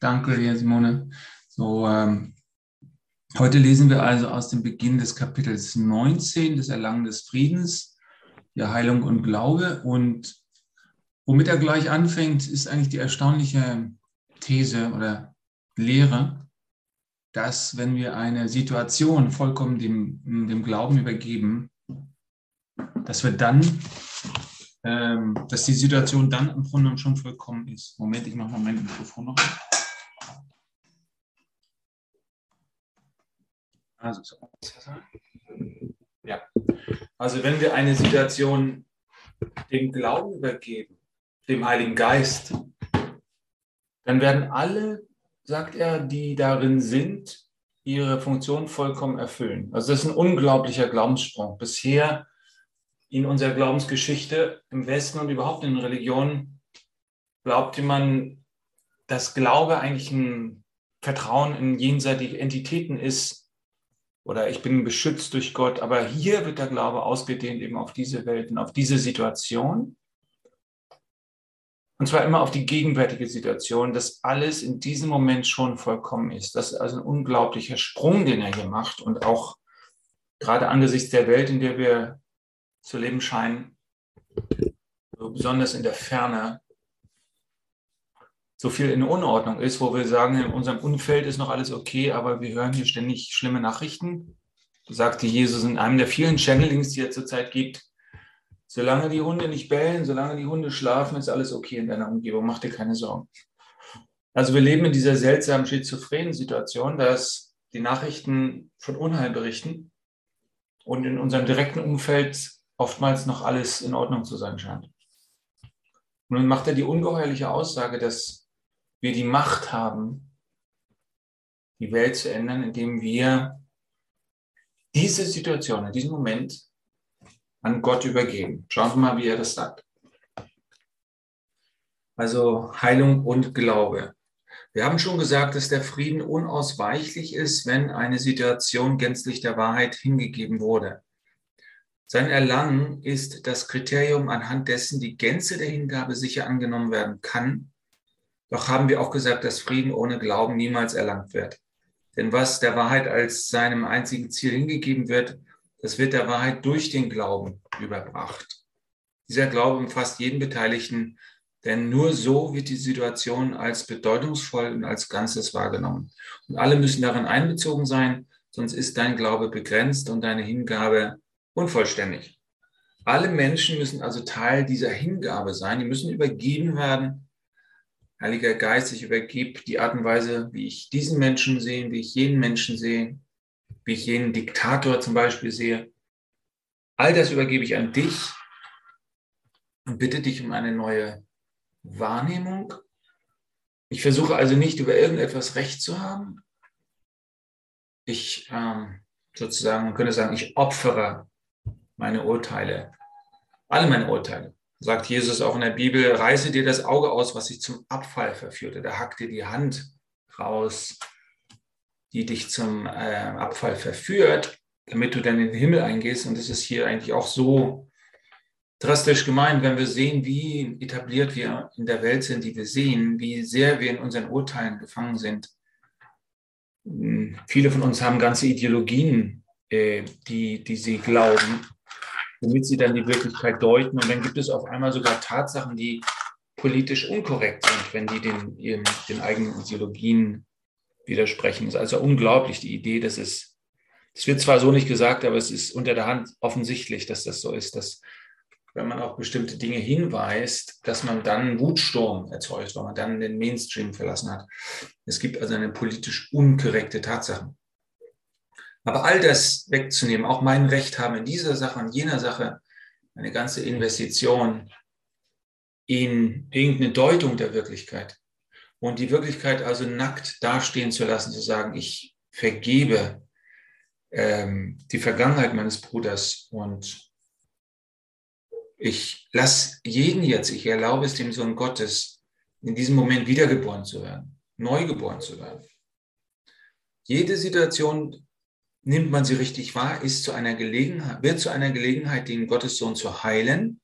danke dir, Simone. So, ähm, heute lesen wir also aus dem Beginn des Kapitels 19, des Erlangen des Friedens, der Heilung und Glaube. Und womit er gleich anfängt, ist eigentlich die erstaunliche These oder Lehre, dass wenn wir eine Situation vollkommen dem, dem Glauben übergeben, dass wir dann, ähm, dass die Situation dann im Grunde schon vollkommen ist. Moment, ich mache mal mein Mikrofon noch. Also, ja. also wenn wir eine Situation dem Glauben übergeben, dem Heiligen Geist, dann werden alle, sagt er, die darin sind, ihre Funktion vollkommen erfüllen. Also das ist ein unglaublicher Glaubenssprung. Bisher in unserer Glaubensgeschichte im Westen und überhaupt in Religionen glaubte man, dass Glaube eigentlich ein Vertrauen in jenseitige Entitäten ist, oder ich bin beschützt durch Gott. Aber hier wird der Glaube ausgedehnt eben auf diese Welten, auf diese Situation. Und zwar immer auf die gegenwärtige Situation, dass alles in diesem Moment schon vollkommen ist. Das ist also ein unglaublicher Sprung, den er hier macht. Und auch gerade angesichts der Welt, in der wir zu leben scheinen, besonders in der Ferne, so viel in Unordnung ist, wo wir sagen, in unserem Umfeld ist noch alles okay, aber wir hören hier ständig schlimme Nachrichten. Sagte Jesus in einem der vielen Channelings, die er zurzeit gibt. Solange die Hunde nicht bellen, solange die Hunde schlafen, ist alles okay in deiner Umgebung. Mach dir keine Sorgen. Also wir leben in dieser seltsamen schizophrenen Situation, dass die Nachrichten von Unheil berichten und in unserem direkten Umfeld oftmals noch alles in Ordnung zu sein scheint. Und dann macht er die ungeheuerliche Aussage, dass wir die Macht haben, die Welt zu ändern, indem wir diese Situation, in diesem Moment an Gott übergeben. Schauen wir mal, wie er das sagt. Also Heilung und Glaube. Wir haben schon gesagt, dass der Frieden unausweichlich ist, wenn eine Situation gänzlich der Wahrheit hingegeben wurde. Sein Erlangen ist das Kriterium, anhand dessen die Gänze der Hingabe sicher angenommen werden kann doch haben wir auch gesagt, dass Frieden ohne Glauben niemals erlangt wird. Denn was der Wahrheit als seinem einzigen Ziel hingegeben wird, das wird der Wahrheit durch den Glauben überbracht. Dieser Glaube umfasst jeden Beteiligten, denn nur so wird die Situation als bedeutungsvoll und als Ganzes wahrgenommen. Und alle müssen darin einbezogen sein, sonst ist dein Glaube begrenzt und deine Hingabe unvollständig. Alle Menschen müssen also Teil dieser Hingabe sein, die müssen übergeben werden Heiliger Geist, ich übergebe die Art und Weise, wie ich diesen Menschen sehe, wie ich jenen Menschen sehe, wie ich jenen Diktator zum Beispiel sehe. All das übergebe ich an dich und bitte dich um eine neue Wahrnehmung. Ich versuche also nicht über irgendetwas Recht zu haben. Ich ähm, sozusagen, man könnte sagen, ich opfere meine Urteile, alle meine Urteile sagt Jesus auch in der Bibel, reiße dir das Auge aus, was dich zum Abfall verführte. Da hack dir die Hand raus, die dich zum äh, Abfall verführt, damit du dann in den Himmel eingehst. Und das ist hier eigentlich auch so drastisch gemeint, wenn wir sehen, wie etabliert wir in der Welt sind, die wir sehen, wie sehr wir in unseren Urteilen gefangen sind. Hm, viele von uns haben ganze Ideologien, äh, die, die sie glauben womit sie dann die Wirklichkeit deuten. Und dann gibt es auf einmal sogar Tatsachen, die politisch unkorrekt sind, wenn die den, ihren, den eigenen Ideologien widersprechen. Das ist also unglaublich, die Idee, dass es, es wird zwar so nicht gesagt, aber es ist unter der Hand offensichtlich, dass das so ist, dass wenn man auf bestimmte Dinge hinweist, dass man dann einen Wutsturm erzeugt, weil man dann den Mainstream verlassen hat. Es gibt also eine politisch unkorrekte Tatsache. Aber all das wegzunehmen, auch mein Recht haben in dieser Sache und jener Sache, eine ganze Investition in irgendeine Deutung der Wirklichkeit und die Wirklichkeit also nackt dastehen zu lassen, zu sagen, ich vergebe ähm, die Vergangenheit meines Bruders und ich lasse jeden jetzt, ich erlaube es dem Sohn Gottes, in diesem Moment wiedergeboren zu werden, neugeboren zu werden. Jede Situation nimmt man sie richtig wahr, ist zu einer Gelegenheit, wird zu einer Gelegenheit, den Gottessohn zu heilen.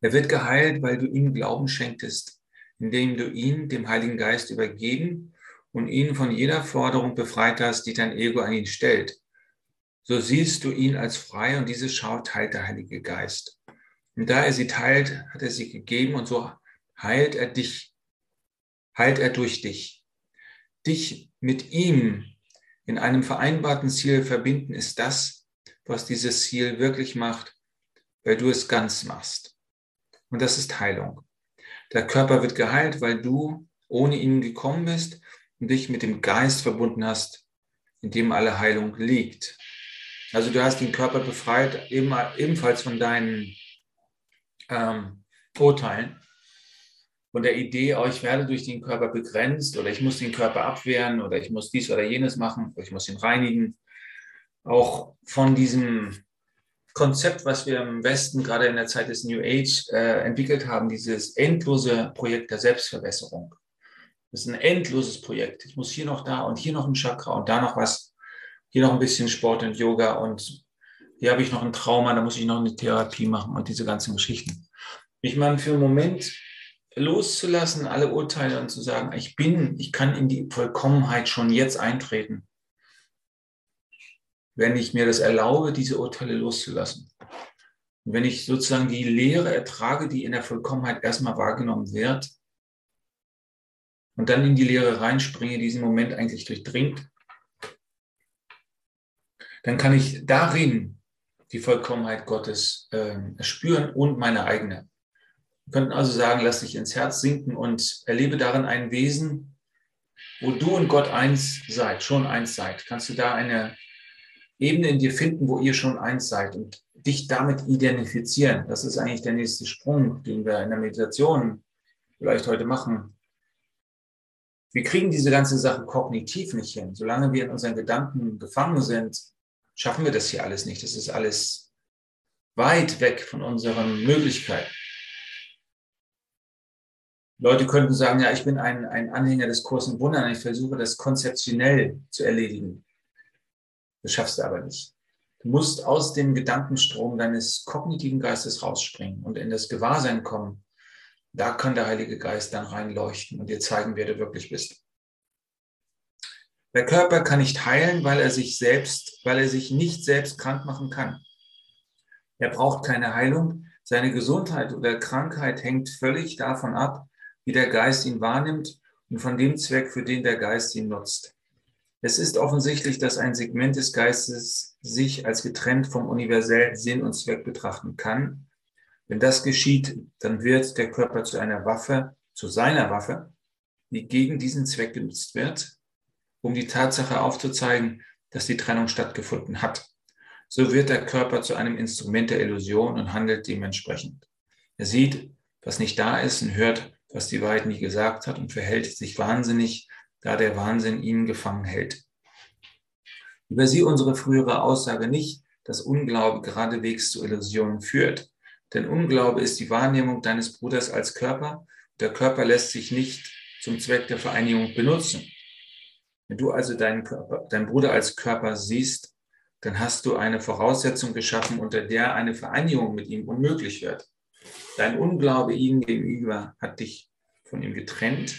Er wird geheilt, weil du ihm Glauben schenktest, indem du ihn dem Heiligen Geist übergeben und ihn von jeder Forderung befreit hast, die dein Ego an ihn stellt. So siehst du ihn als frei und diese Schau teilt der Heilige Geist. Und da er sie teilt, hat er sie gegeben und so heilt er dich, heilt er durch dich. Dich mit ihm in einem vereinbarten Ziel verbinden ist das, was dieses Ziel wirklich macht, weil du es ganz machst. Und das ist Heilung. Der Körper wird geheilt, weil du ohne ihn gekommen bist und dich mit dem Geist verbunden hast, in dem alle Heilung liegt. Also du hast den Körper befreit, ebenfalls von deinen ähm, Urteilen, von der Idee, oh, ich werde durch den Körper begrenzt oder ich muss den Körper abwehren oder ich muss dies oder jenes machen oder ich muss ihn reinigen. Auch von diesem Konzept, was wir im Westen gerade in der Zeit des New Age äh, entwickelt haben, dieses endlose Projekt der Selbstverbesserung. Das ist ein endloses Projekt. Ich muss hier noch da und hier noch ein Chakra und da noch was, hier noch ein bisschen Sport und Yoga und hier habe ich noch ein Trauma, da muss ich noch eine Therapie machen und diese ganzen Geschichten. Ich meine, für einen Moment loszulassen, alle Urteile und zu sagen, ich bin, ich kann in die Vollkommenheit schon jetzt eintreten wenn ich mir das erlaube, diese Urteile loszulassen. Und wenn ich sozusagen die Lehre ertrage, die in der Vollkommenheit erstmal wahrgenommen wird, und dann in die Lehre reinspringe, diesen Moment eigentlich durchdringt, dann kann ich darin die Vollkommenheit Gottes äh, spüren und meine eigene. Wir könnten also sagen, lass dich ins Herz sinken und erlebe darin ein Wesen, wo du und Gott eins seid, schon eins seid. Kannst du da eine Ebene in dir finden, wo ihr schon eins seid und dich damit identifizieren. Das ist eigentlich der nächste Sprung, den wir in der Meditation vielleicht heute machen. Wir kriegen diese ganze Sache kognitiv nicht hin. Solange wir in unseren Gedanken gefangen sind, schaffen wir das hier alles nicht. Das ist alles weit weg von unseren Möglichkeiten. Leute könnten sagen, ja, ich bin ein, ein Anhänger des Kursen Wundern. Ich versuche das konzeptionell zu erledigen. Das schaffst du aber nicht. Du musst aus dem Gedankenstrom deines kognitiven Geistes rausspringen und in das Gewahrsein kommen. Da kann der Heilige Geist dann reinleuchten und dir zeigen, wer du wirklich bist. Der Körper kann nicht heilen, weil er sich selbst, weil er sich nicht selbst krank machen kann. Er braucht keine Heilung. Seine Gesundheit oder Krankheit hängt völlig davon ab, wie der Geist ihn wahrnimmt und von dem Zweck, für den der Geist ihn nutzt. Es ist offensichtlich, dass ein Segment des Geistes sich als getrennt vom universellen Sinn und Zweck betrachten kann. Wenn das geschieht, dann wird der Körper zu einer Waffe, zu seiner Waffe, die gegen diesen Zweck genutzt wird, um die Tatsache aufzuzeigen, dass die Trennung stattgefunden hat. So wird der Körper zu einem Instrument der Illusion und handelt dementsprechend. Er sieht, was nicht da ist und hört, was die Wahrheit nie gesagt hat und verhält sich wahnsinnig, da der Wahnsinn ihn gefangen hält. Übersieh unsere frühere Aussage nicht, dass Unglaube geradewegs zu Illusionen führt. Denn Unglaube ist die Wahrnehmung deines Bruders als Körper. Der Körper lässt sich nicht zum Zweck der Vereinigung benutzen. Wenn du also deinen, Körper, deinen Bruder als Körper siehst, dann hast du eine Voraussetzung geschaffen, unter der eine Vereinigung mit ihm unmöglich wird. Dein Unglaube ihm gegenüber hat dich von ihm getrennt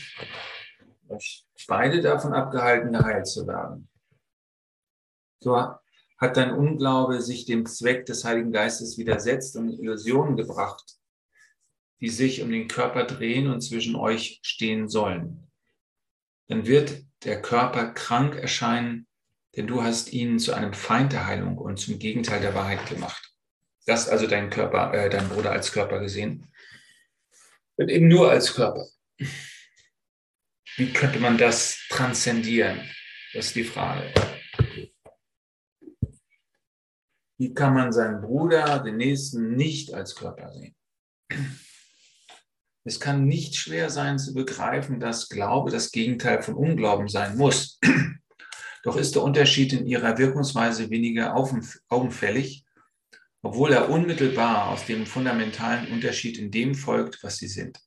euch beide davon abgehalten, geheilt zu werden. So hat dein Unglaube sich dem Zweck des Heiligen Geistes widersetzt und Illusionen gebracht, die sich um den Körper drehen und zwischen euch stehen sollen. Dann wird der Körper krank erscheinen, denn du hast ihn zu einem Feind der Heilung und zum Gegenteil der Wahrheit gemacht. Das also dein Körper, äh, dein Bruder als Körper gesehen. Wird eben nur als Körper. Wie könnte man das transzendieren? Das ist die Frage. Wie kann man seinen Bruder, den Nächsten, nicht als Körper sehen? Es kann nicht schwer sein zu begreifen, dass Glaube das Gegenteil von Unglauben sein muss. Doch ist der Unterschied in ihrer Wirkungsweise weniger augenfällig, obwohl er unmittelbar aus dem fundamentalen Unterschied in dem folgt, was sie sind.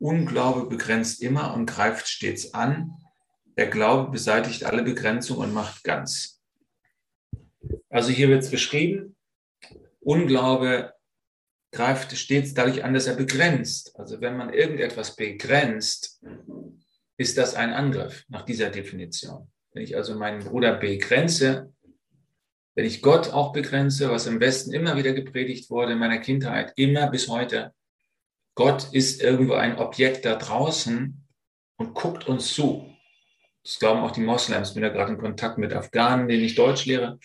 Unglaube begrenzt immer und greift stets an. Der Glaube beseitigt alle Begrenzungen und macht ganz. Also hier wird es beschrieben, Unglaube greift stets dadurch an, dass er begrenzt. Also wenn man irgendetwas begrenzt, ist das ein Angriff nach dieser Definition. Wenn ich also meinen Bruder begrenze, wenn ich Gott auch begrenze, was im Westen immer wieder gepredigt wurde in meiner Kindheit, immer bis heute, Gott ist irgendwo ein Objekt da draußen und guckt uns zu. Das glauben auch die Moslems. Ich bin ja gerade in Kontakt mit Afghanen, denen ich Deutsch lehre.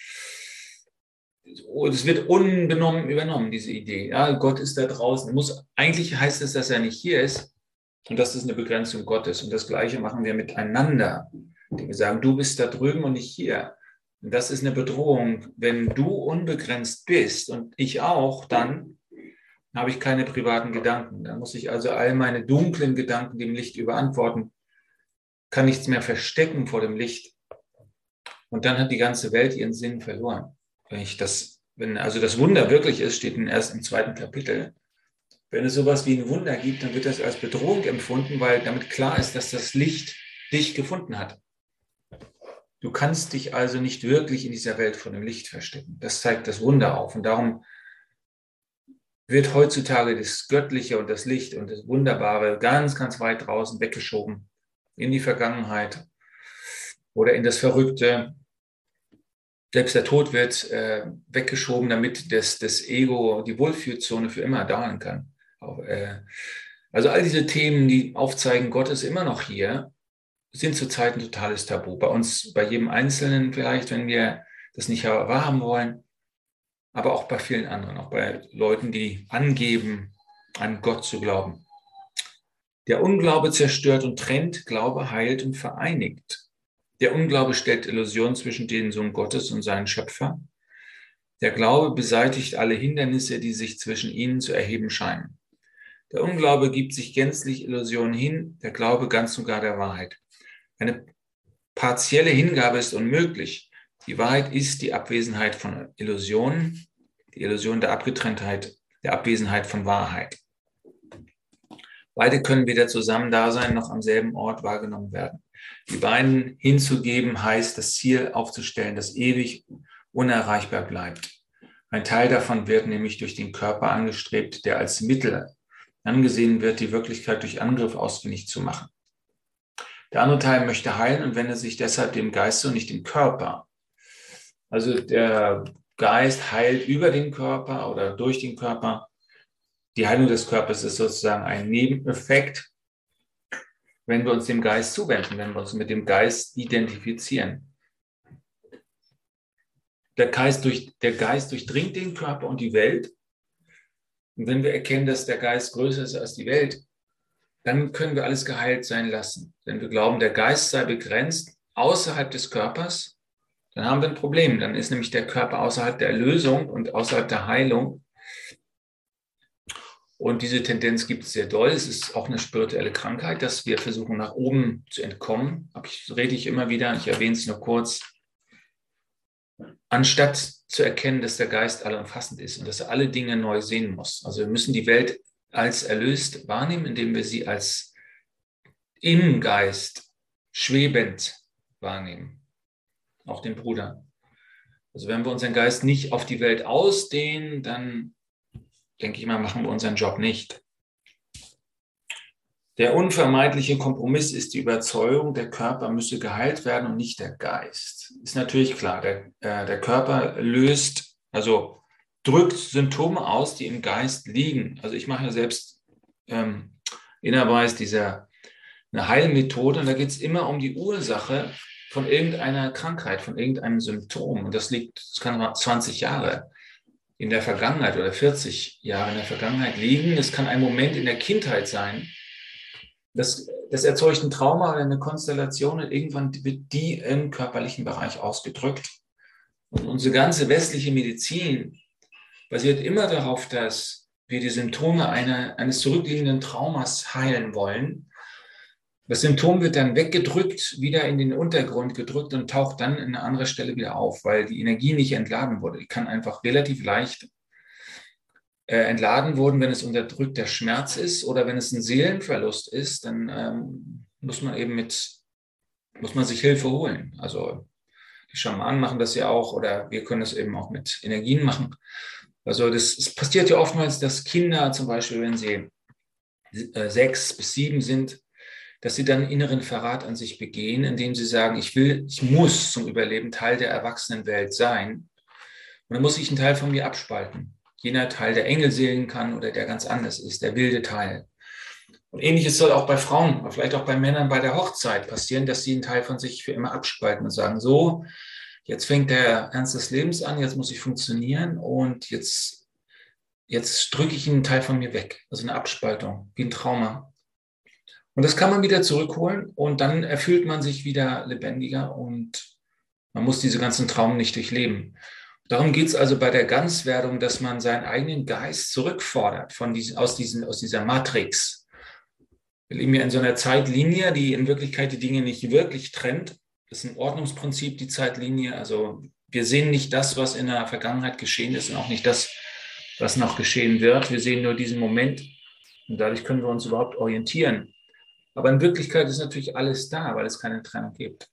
Es wird unbenommen übernommen, diese Idee. Ja, Gott ist da draußen. Muss, eigentlich heißt es, dass er nicht hier ist und dass das eine Begrenzung Gottes. Und das Gleiche machen wir miteinander. Wir sagen, du bist da drüben und nicht hier. Das ist eine Bedrohung. Wenn du unbegrenzt bist und ich auch, dann habe ich keine privaten Gedanken. Dann muss ich also all meine dunklen Gedanken dem Licht überantworten, kann nichts mehr verstecken vor dem Licht. Und dann hat die ganze Welt ihren Sinn verloren. Wenn ich das, wenn also das Wunder wirklich ist, steht in erst im zweiten Kapitel. Wenn es sowas wie ein Wunder gibt, dann wird das als Bedrohung empfunden, weil damit klar ist, dass das Licht dich gefunden hat. Du kannst dich also nicht wirklich in dieser Welt vor dem Licht verstecken. Das zeigt das Wunder auf. Und darum wird heutzutage das Göttliche und das Licht und das Wunderbare ganz, ganz weit draußen weggeschoben in die Vergangenheit oder in das Verrückte. Selbst der Tod wird äh, weggeschoben, damit das, das Ego, die Wohlfühlzone für immer dauern kann. Auch, äh, also all diese Themen, die aufzeigen, Gott ist immer noch hier, sind zurzeit ein totales Tabu. Bei uns, bei jedem Einzelnen vielleicht, wenn wir das nicht wahrhaben wollen aber auch bei vielen anderen, auch bei Leuten, die angeben, an Gott zu glauben. Der Unglaube zerstört und trennt, Glaube heilt und vereinigt. Der Unglaube stellt Illusionen zwischen den Sohn Gottes und seinen Schöpfer. Der Glaube beseitigt alle Hindernisse, die sich zwischen ihnen zu erheben scheinen. Der Unglaube gibt sich gänzlich Illusionen hin, der Glaube ganz und gar der Wahrheit. Eine partielle Hingabe ist unmöglich. Die Wahrheit ist die Abwesenheit von Illusionen, die Illusion der Abgetrenntheit, der Abwesenheit von Wahrheit. Beide können weder zusammen da sein noch am selben Ort wahrgenommen werden. Die beiden hinzugeben heißt, das Ziel aufzustellen, das ewig unerreichbar bleibt. Ein Teil davon wird nämlich durch den Körper angestrebt, der als Mittel angesehen wird, die Wirklichkeit durch Angriff ausfindig zu machen. Der andere Teil möchte heilen und wendet sich deshalb dem Geist und nicht dem Körper. Also der Geist heilt über den Körper oder durch den Körper. Die Heilung des Körpers ist sozusagen ein Nebeneffekt, wenn wir uns dem Geist zuwenden, wenn wir uns mit dem Geist identifizieren. Der Geist, durch, der Geist durchdringt den Körper und die Welt. Und wenn wir erkennen, dass der Geist größer ist als die Welt, dann können wir alles geheilt sein lassen. Wenn wir glauben, der Geist sei begrenzt außerhalb des Körpers, dann haben wir ein Problem. Dann ist nämlich der Körper außerhalb der Erlösung und außerhalb der Heilung. Und diese Tendenz gibt es sehr doll. Es ist auch eine spirituelle Krankheit, dass wir versuchen, nach oben zu entkommen. Aber ich rede ich immer wieder, ich erwähne es nur kurz. Anstatt zu erkennen, dass der Geist allumfassend ist und dass er alle Dinge neu sehen muss. Also wir müssen die Welt als erlöst wahrnehmen, indem wir sie als im Geist schwebend wahrnehmen auch den Bruder. Also wenn wir unseren Geist nicht auf die Welt ausdehnen, dann denke ich mal, machen wir unseren Job nicht. Der unvermeidliche Kompromiss ist die Überzeugung, der Körper müsse geheilt werden und nicht der Geist. Ist natürlich klar, der, äh, der Körper löst, also drückt Symptome aus, die im Geist liegen. Also ich mache ja selbst ähm, Innerweis dieser eine Heilmethode und da geht es immer um die Ursache von irgendeiner Krankheit, von irgendeinem Symptom. Und das liegt, das kann 20 Jahre in der Vergangenheit oder 40 Jahre in der Vergangenheit liegen. Es kann ein Moment in der Kindheit sein. Das, das erzeugt ein Trauma oder eine Konstellation und irgendwann wird die im körperlichen Bereich ausgedrückt. Und unsere ganze westliche Medizin basiert immer darauf, dass wir die Symptome einer, eines zurückliegenden Traumas heilen wollen das Symptom wird dann weggedrückt, wieder in den Untergrund gedrückt und taucht dann in eine andere Stelle wieder auf, weil die Energie nicht entladen wurde. Die kann einfach relativ leicht äh, entladen worden, wenn es unterdrückter Schmerz ist oder wenn es ein Seelenverlust ist, dann ähm, muss man eben mit, muss man sich Hilfe holen. Also die Schamanen machen das ja auch oder wir können es eben auch mit Energien machen. Also das, es passiert ja oftmals, dass Kinder zum Beispiel, wenn sie äh, sechs bis sieben sind, dass sie dann inneren Verrat an sich begehen, indem sie sagen, ich will, ich muss zum Überleben Teil der Erwachsenenwelt sein. Und dann muss ich einen Teil von mir abspalten. Jener Teil, der Engelseelen kann oder der ganz anders ist, der wilde Teil. Und ähnliches soll auch bei Frauen, vielleicht auch bei Männern bei der Hochzeit passieren, dass sie einen Teil von sich für immer abspalten und sagen, so, jetzt fängt der Ernst des Lebens an, jetzt muss ich funktionieren und jetzt, jetzt drücke ich einen Teil von mir weg. Also eine Abspaltung, wie ein Trauma. Und das kann man wieder zurückholen und dann erfüllt man sich wieder lebendiger und man muss diese ganzen Traum nicht durchleben. Darum geht es also bei der Ganzwerdung, dass man seinen eigenen Geist zurückfordert von diesen, aus, diesen, aus dieser Matrix. Wir leben ja in so einer Zeitlinie, die in Wirklichkeit die Dinge nicht wirklich trennt. Ist ein Ordnungsprinzip, die Zeitlinie. Also wir sehen nicht das, was in der Vergangenheit geschehen ist und auch nicht das, was noch geschehen wird. Wir sehen nur diesen Moment und dadurch können wir uns überhaupt orientieren. Aber in Wirklichkeit ist natürlich alles da, weil es keine Trennung gibt.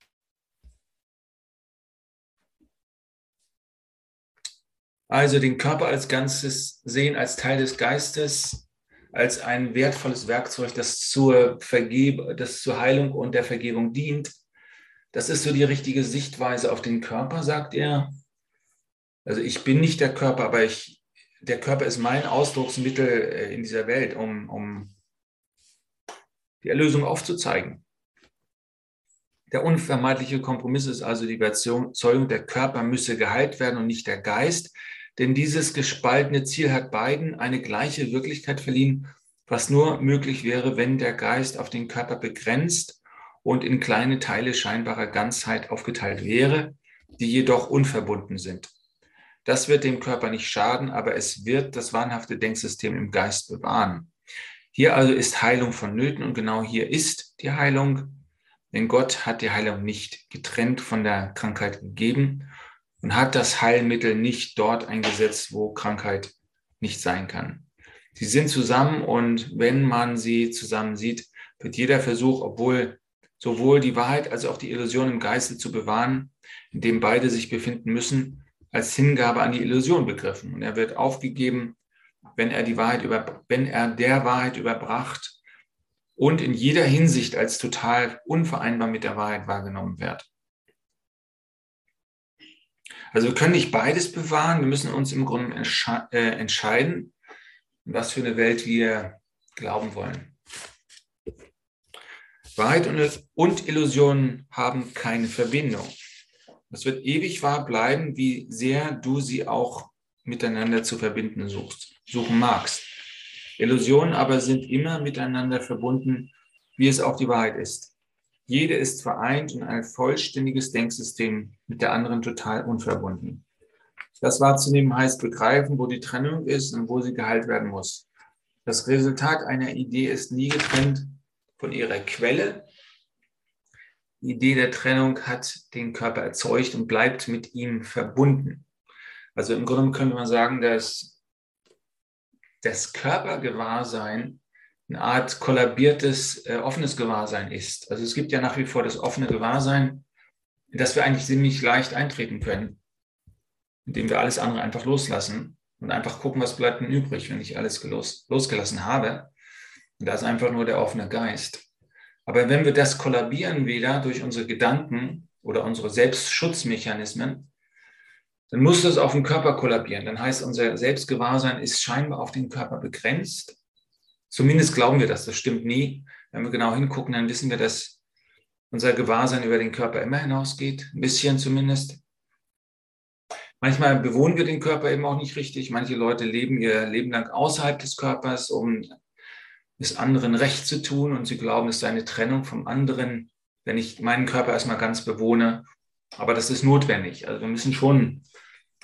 Also den Körper als Ganzes sehen, als Teil des Geistes, als ein wertvolles Werkzeug, das zur, Vergeb das zur Heilung und der Vergebung dient. Das ist so die richtige Sichtweise auf den Körper, sagt er. Also ich bin nicht der Körper, aber ich, der Körper ist mein Ausdrucksmittel äh, in dieser Welt, um, um die Erlösung aufzuzeigen. Der unvermeidliche Kompromiss ist also die Überzeugung, der Körper müsse geheilt werden und nicht der Geist, denn dieses gespaltene Ziel hat beiden eine gleiche Wirklichkeit verliehen, was nur möglich wäre, wenn der Geist auf den Körper begrenzt und in kleine Teile scheinbarer Ganzheit aufgeteilt wäre, die jedoch unverbunden sind. Das wird dem Körper nicht schaden, aber es wird das wahnhafte Denksystem im Geist bewahren. Hier also ist Heilung vonnöten und genau hier ist die Heilung, denn Gott hat die Heilung nicht getrennt von der Krankheit gegeben und hat das Heilmittel nicht dort eingesetzt, wo Krankheit nicht sein kann. Sie sind zusammen und wenn man sie zusammen sieht, wird jeder Versuch, obwohl sowohl die Wahrheit als auch die Illusion im Geiste zu bewahren, in dem beide sich befinden müssen, als Hingabe an die Illusion begriffen. Und er wird aufgegeben, wenn er die Wahrheit über, wenn er der Wahrheit überbracht und in jeder Hinsicht als total unvereinbar mit der Wahrheit wahrgenommen wird. Also wir können nicht beides bewahren, wir müssen uns im Grunde äh, entscheiden, was für eine Welt wir glauben wollen. Wahrheit und, und Illusion haben keine Verbindung. Es wird ewig wahr bleiben, wie sehr du sie auch miteinander zu verbinden suchst, suchen magst. Illusionen aber sind immer miteinander verbunden, wie es auch die Wahrheit ist. Jede ist vereint und ein vollständiges Denksystem mit der anderen total unverbunden. Das wahrzunehmen heißt begreifen, wo die Trennung ist und wo sie geheilt werden muss. Das Resultat einer Idee ist nie getrennt von ihrer Quelle. Die Idee der Trennung hat den Körper erzeugt und bleibt mit ihm verbunden. Also im Grunde könnte man sagen, dass das Körpergewahrsein eine Art kollabiertes, äh, offenes Gewahrsein ist. Also es gibt ja nach wie vor das offene Gewahrsein, dass wir eigentlich ziemlich leicht eintreten können, indem wir alles andere einfach loslassen und einfach gucken, was bleibt denn übrig, wenn ich alles los, losgelassen habe. Da ist einfach nur der offene Geist. Aber wenn wir das kollabieren wieder durch unsere Gedanken oder unsere Selbstschutzmechanismen, dann muss das auf den Körper kollabieren. Dann heißt, unser Selbstgewahrsein ist scheinbar auf den Körper begrenzt. Zumindest glauben wir das, das stimmt nie. Wenn wir genau hingucken, dann wissen wir, dass unser Gewahrsein über den Körper immer hinausgeht, ein bisschen zumindest. Manchmal bewohnen wir den Körper eben auch nicht richtig. Manche Leute leben ihr Leben lang außerhalb des Körpers, um es anderen recht zu tun und sie glauben, es sei eine Trennung vom anderen, wenn ich meinen Körper erstmal ganz bewohne. Aber das ist notwendig. Also wir müssen schon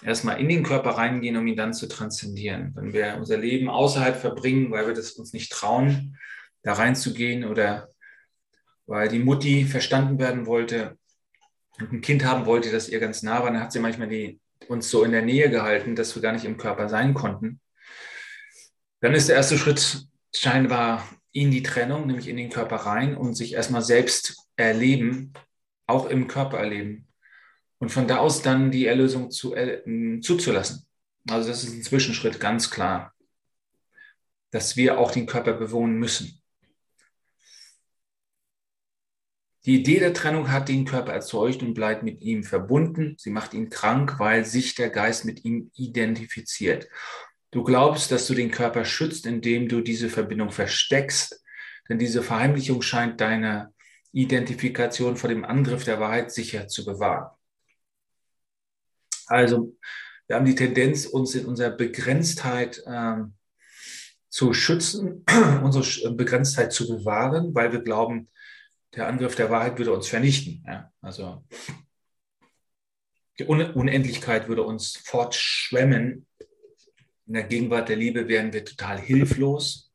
erstmal in den Körper reingehen, um ihn dann zu transzendieren. Wenn wir unser Leben außerhalb verbringen, weil wir das uns nicht trauen, da reinzugehen oder weil die Mutti verstanden werden wollte und ein Kind haben wollte, das ihr ganz nah war, dann hat sie manchmal die, uns so in der Nähe gehalten, dass wir gar nicht im Körper sein konnten. Dann ist der erste Schritt scheinbar in die Trennung, nämlich in den Körper rein und sich erstmal selbst erleben, auch im Körper erleben und von da aus dann die Erlösung zu, äh, zuzulassen. Also das ist ein Zwischenschritt, ganz klar, dass wir auch den Körper bewohnen müssen. Die Idee der Trennung hat den Körper erzeugt und bleibt mit ihm verbunden. Sie macht ihn krank, weil sich der Geist mit ihm identifiziert. Du glaubst, dass du den Körper schützt, indem du diese Verbindung versteckst, denn diese Verheimlichung scheint deine Identifikation vor dem Angriff der Wahrheit sicher zu bewahren. Also, wir haben die Tendenz, uns in unserer Begrenztheit ähm, zu schützen, unsere Begrenztheit zu bewahren, weil wir glauben, der Angriff der Wahrheit würde uns vernichten. Ja? Also die Unendlichkeit würde uns fortschwemmen. In der Gegenwart der Liebe wären wir total hilflos.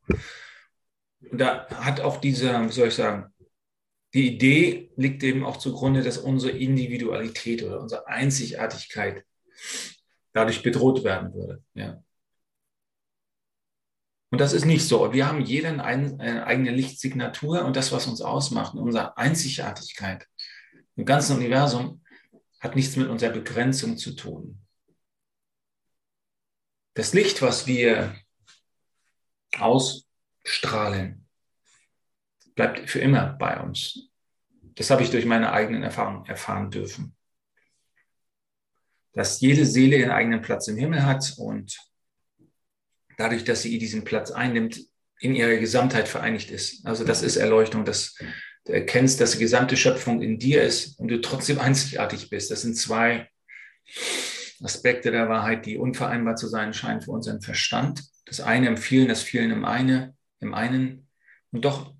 Und da hat auch diese, wie soll ich sagen, die Idee liegt eben auch zugrunde, dass unsere Individualität oder unsere Einzigartigkeit dadurch bedroht werden würde. Ja. Und das ist nicht so. Wir haben jeder eine eigene Lichtsignatur und das, was uns ausmacht, unsere Einzigartigkeit im ganzen Universum, hat nichts mit unserer Begrenzung zu tun. Das Licht, was wir ausstrahlen, bleibt für immer bei uns. Das habe ich durch meine eigenen Erfahrungen erfahren dürfen. Dass jede Seele ihren eigenen Platz im Himmel hat und dadurch, dass sie diesen Platz einnimmt, in ihrer Gesamtheit vereinigt ist. Also das ist Erleuchtung, dass du erkennst, dass die gesamte Schöpfung in dir ist und du trotzdem einzigartig bist. Das sind zwei Aspekte der Wahrheit, die unvereinbar zu sein scheinen für unseren Verstand. Das eine im vielen, das vielen im eine, im einen. Und doch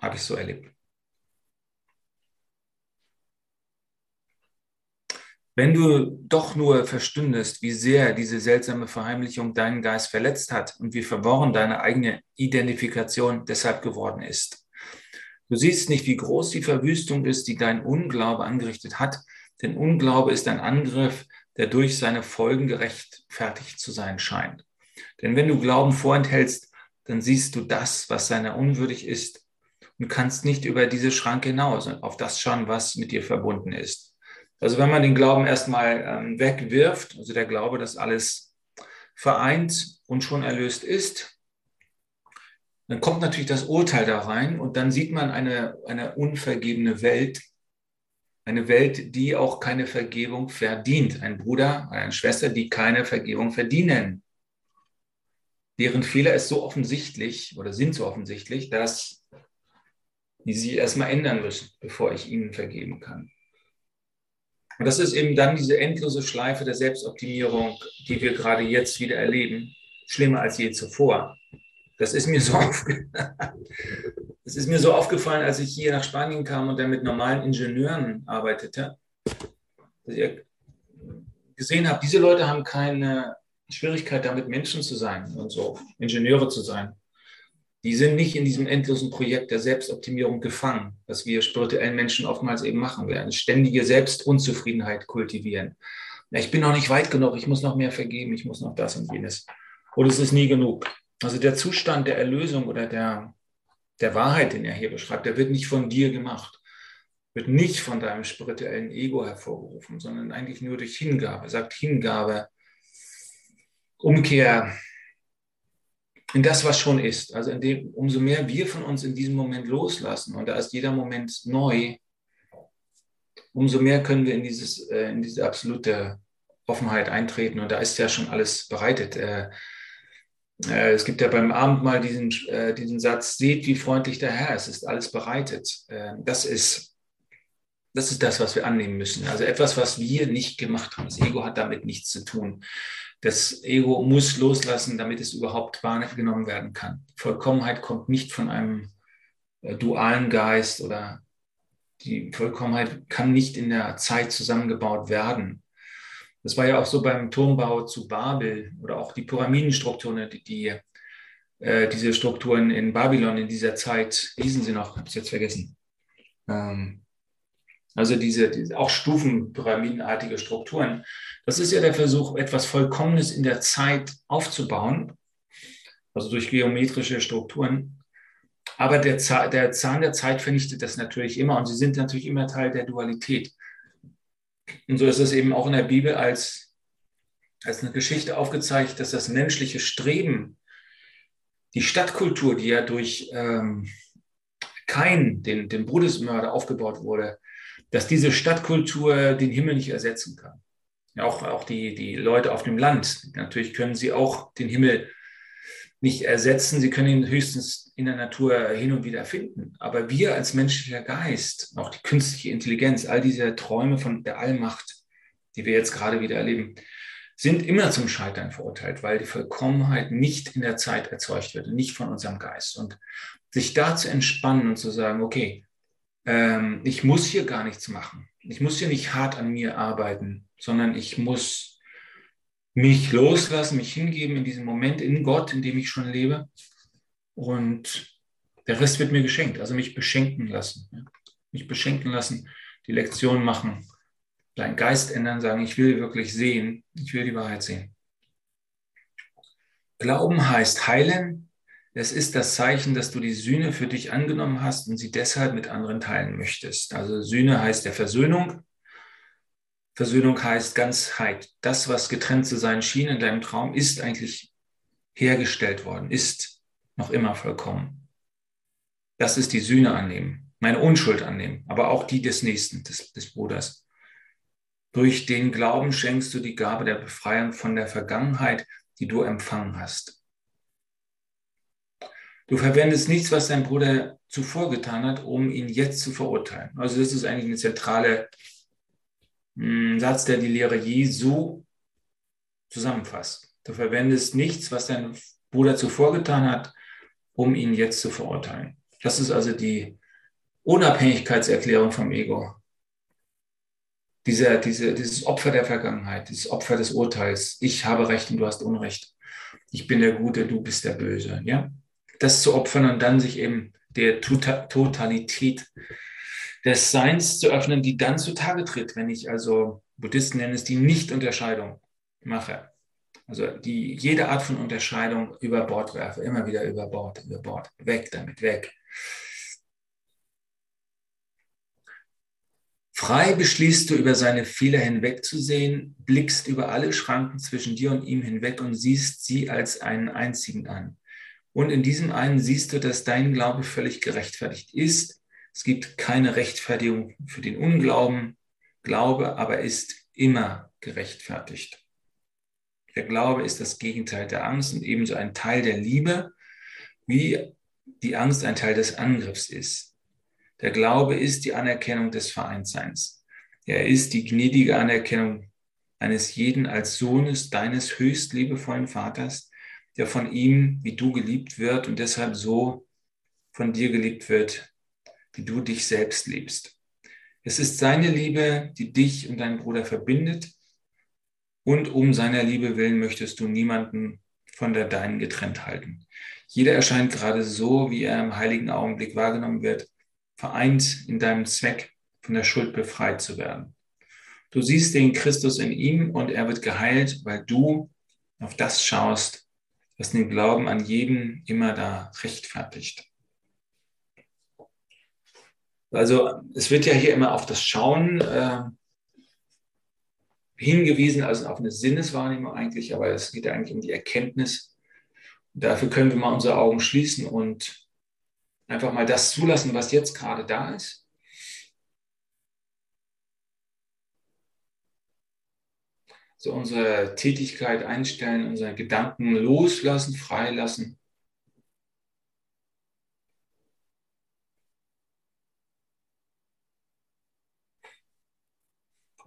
habe ich es so erlebt. Wenn du doch nur verstündest, wie sehr diese seltsame Verheimlichung deinen Geist verletzt hat und wie verworren deine eigene Identifikation deshalb geworden ist. Du siehst nicht, wie groß die Verwüstung ist, die dein Unglaube angerichtet hat, denn Unglaube ist ein Angriff, der durch seine Folgen gerechtfertigt zu sein scheint. Denn wenn du Glauben vorenthältst, dann siehst du das, was seiner unwürdig ist und kannst nicht über diese Schranke hinaus auf das schauen, was mit dir verbunden ist. Also wenn man den Glauben erstmal ähm, wegwirft, also der Glaube, dass alles vereint und schon erlöst ist, dann kommt natürlich das Urteil da rein und dann sieht man eine, eine unvergebene Welt, eine Welt, die auch keine Vergebung verdient. Ein Bruder, eine Schwester, die keine Vergebung verdienen. Deren Fehler ist so offensichtlich oder sind so offensichtlich, dass die sich erstmal ändern müssen, bevor ich ihnen vergeben kann. Und das ist eben dann diese endlose Schleife der Selbstoptimierung, die wir gerade jetzt wieder erleben, schlimmer als je zuvor. Das ist mir so, das ist mir so aufgefallen, als ich hier nach Spanien kam und dann mit normalen Ingenieuren arbeitete, dass ich gesehen habe, diese Leute haben keine Schwierigkeit damit, Menschen zu sein und so, Ingenieure zu sein die sind nicht in diesem endlosen Projekt der Selbstoptimierung gefangen, was wir spirituellen Menschen oftmals eben machen. Eine ständige Selbstunzufriedenheit kultivieren. Ich bin noch nicht weit genug, ich muss noch mehr vergeben, ich muss noch das und jenes. Und es ist nie genug. Also der Zustand der Erlösung oder der, der Wahrheit, den er hier beschreibt, der wird nicht von dir gemacht, wird nicht von deinem spirituellen Ego hervorgerufen, sondern eigentlich nur durch Hingabe. Er sagt Hingabe, Umkehr, in das, was schon ist. Also dem, umso mehr wir von uns in diesem Moment loslassen, und da ist jeder Moment neu, umso mehr können wir in, dieses, äh, in diese absolute Offenheit eintreten. Und da ist ja schon alles bereitet. Äh, äh, es gibt ja beim Abendmahl diesen, diesen Satz, seht, wie freundlich der Herr ist, ist alles bereitet. das ist das ist das, was wir annehmen müssen. Also etwas, was wir nicht gemacht haben. Das Ego hat damit nichts zu tun. Das Ego muss loslassen, damit es überhaupt wahrgenommen werden kann. Vollkommenheit kommt nicht von einem äh, dualen Geist oder die Vollkommenheit kann nicht in der Zeit zusammengebaut werden. Das war ja auch so beim Turmbau zu Babel oder auch die Pyramidenstrukturen, die, die äh, diese Strukturen in Babylon in dieser Zeit, hießen sie noch, habe ich jetzt vergessen. Ähm, also diese, diese auch stufenpyramidenartige Strukturen. Das ist ja der Versuch, etwas Vollkommenes in der Zeit aufzubauen, also durch geometrische Strukturen. Aber der Zahn der Zeit vernichtet das natürlich immer und sie sind natürlich immer Teil der Dualität. Und so ist es eben auch in der Bibel als als eine Geschichte aufgezeigt, dass das menschliche Streben, die Stadtkultur, die ja durch ähm, Kain, den, den Brudesmörder, aufgebaut wurde, dass diese Stadtkultur den Himmel nicht ersetzen kann. Auch, auch die, die Leute auf dem Land, natürlich können sie auch den Himmel nicht ersetzen, sie können ihn höchstens in der Natur hin und wieder finden. Aber wir als menschlicher Geist, auch die künstliche Intelligenz, all diese Träume von der Allmacht, die wir jetzt gerade wieder erleben, sind immer zum Scheitern verurteilt, weil die Vollkommenheit nicht in der Zeit erzeugt wird nicht von unserem Geist. Und sich da zu entspannen und zu sagen, okay, ähm, ich muss hier gar nichts machen. Ich muss hier nicht hart an mir arbeiten, sondern ich muss mich loslassen, mich hingeben in diesem Moment in Gott, in dem ich schon lebe. Und der Rest wird mir geschenkt, also mich beschenken lassen. Mich beschenken lassen, die Lektion machen deinen Geist ändern, sagen, ich will wirklich sehen, ich will die Wahrheit sehen. Glauben heißt heilen. Es ist das Zeichen, dass du die Sühne für dich angenommen hast und sie deshalb mit anderen teilen möchtest. Also Sühne heißt der Versöhnung. Versöhnung heißt Ganzheit. Das, was getrennt zu sein schien in deinem Traum, ist eigentlich hergestellt worden, ist noch immer vollkommen. Das ist die Sühne annehmen, meine Unschuld annehmen, aber auch die des Nächsten, des, des Bruders. Durch den Glauben schenkst du die Gabe der Befreiung von der Vergangenheit, die du empfangen hast. Du verwendest nichts, was dein Bruder zuvor getan hat, um ihn jetzt zu verurteilen. Also das ist eigentlich ein zentraler hm, Satz, der die Lehre Jesu zusammenfasst. Du verwendest nichts, was dein Bruder zuvor getan hat, um ihn jetzt zu verurteilen. Das ist also die Unabhängigkeitserklärung vom Ego dieser, diese, dieses Opfer der Vergangenheit, dieses Opfer des Urteils. Ich habe Recht und du hast Unrecht. Ich bin der Gute, du bist der Böse. Ja? Das zu opfern und dann sich eben der Totalität des Seins zu öffnen, die dann zutage tritt, wenn ich also, Buddhisten nennen es die Nicht-Unterscheidung mache. Also die jede Art von Unterscheidung über Bord werfe, immer wieder über Bord, über Bord, weg damit, weg. Frei beschließt du, über seine Fehler hinwegzusehen, blickst über alle Schranken zwischen dir und ihm hinweg und siehst sie als einen einzigen an. Und in diesem einen siehst du, dass dein Glaube völlig gerechtfertigt ist. Es gibt keine Rechtfertigung für den Unglauben. Glaube aber ist immer gerechtfertigt. Der Glaube ist das Gegenteil der Angst und ebenso ein Teil der Liebe, wie die Angst ein Teil des Angriffs ist. Der Glaube ist die Anerkennung des Vereintseins. Er ist die gnädige Anerkennung eines jeden als Sohnes deines höchst liebevollen Vaters, der von ihm wie du geliebt wird und deshalb so von dir geliebt wird, wie du dich selbst liebst. Es ist seine Liebe, die dich und deinen Bruder verbindet und um seiner Liebe willen möchtest du niemanden von der deinen getrennt halten. Jeder erscheint gerade so, wie er im heiligen Augenblick wahrgenommen wird, vereint in deinem Zweck, von der Schuld befreit zu werden. Du siehst den Christus in ihm und er wird geheilt, weil du auf das schaust, was den Glauben an jeden immer da rechtfertigt. Also es wird ja hier immer auf das Schauen äh, hingewiesen, also auf eine Sinneswahrnehmung eigentlich, aber es geht ja eigentlich um die Erkenntnis. dafür können wir mal unsere Augen schließen und Einfach mal das zulassen, was jetzt gerade da ist. So unsere Tätigkeit einstellen, unsere Gedanken loslassen, freilassen.